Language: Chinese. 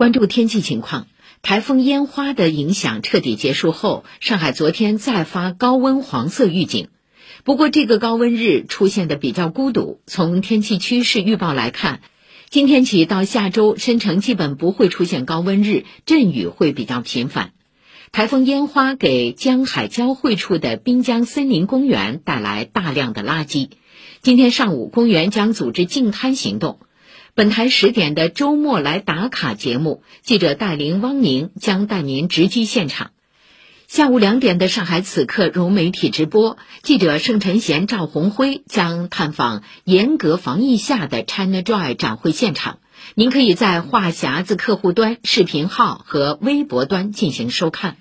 关注天气情况，台风烟花的影响彻底结束后，上海昨天再发高温黄色预警。不过，这个高温日出现的比较孤独。从天气趋势预报来看，今天起到下周，申城基本不会出现高温日，阵雨会比较频繁。台风烟花给江海交汇处的滨江森林公园带来大量的垃圾。今天上午，公园将组织净滩行动。本台十点的周末来打卡节目，记者戴琳、汪宁将带您直击现场。下午两点的上海此刻融媒体直播，记者盛晨贤、赵红辉将探访严格防疫下的 ChinaJoy 展会现场。您可以在话匣子客户端视频号和微博端进行收看。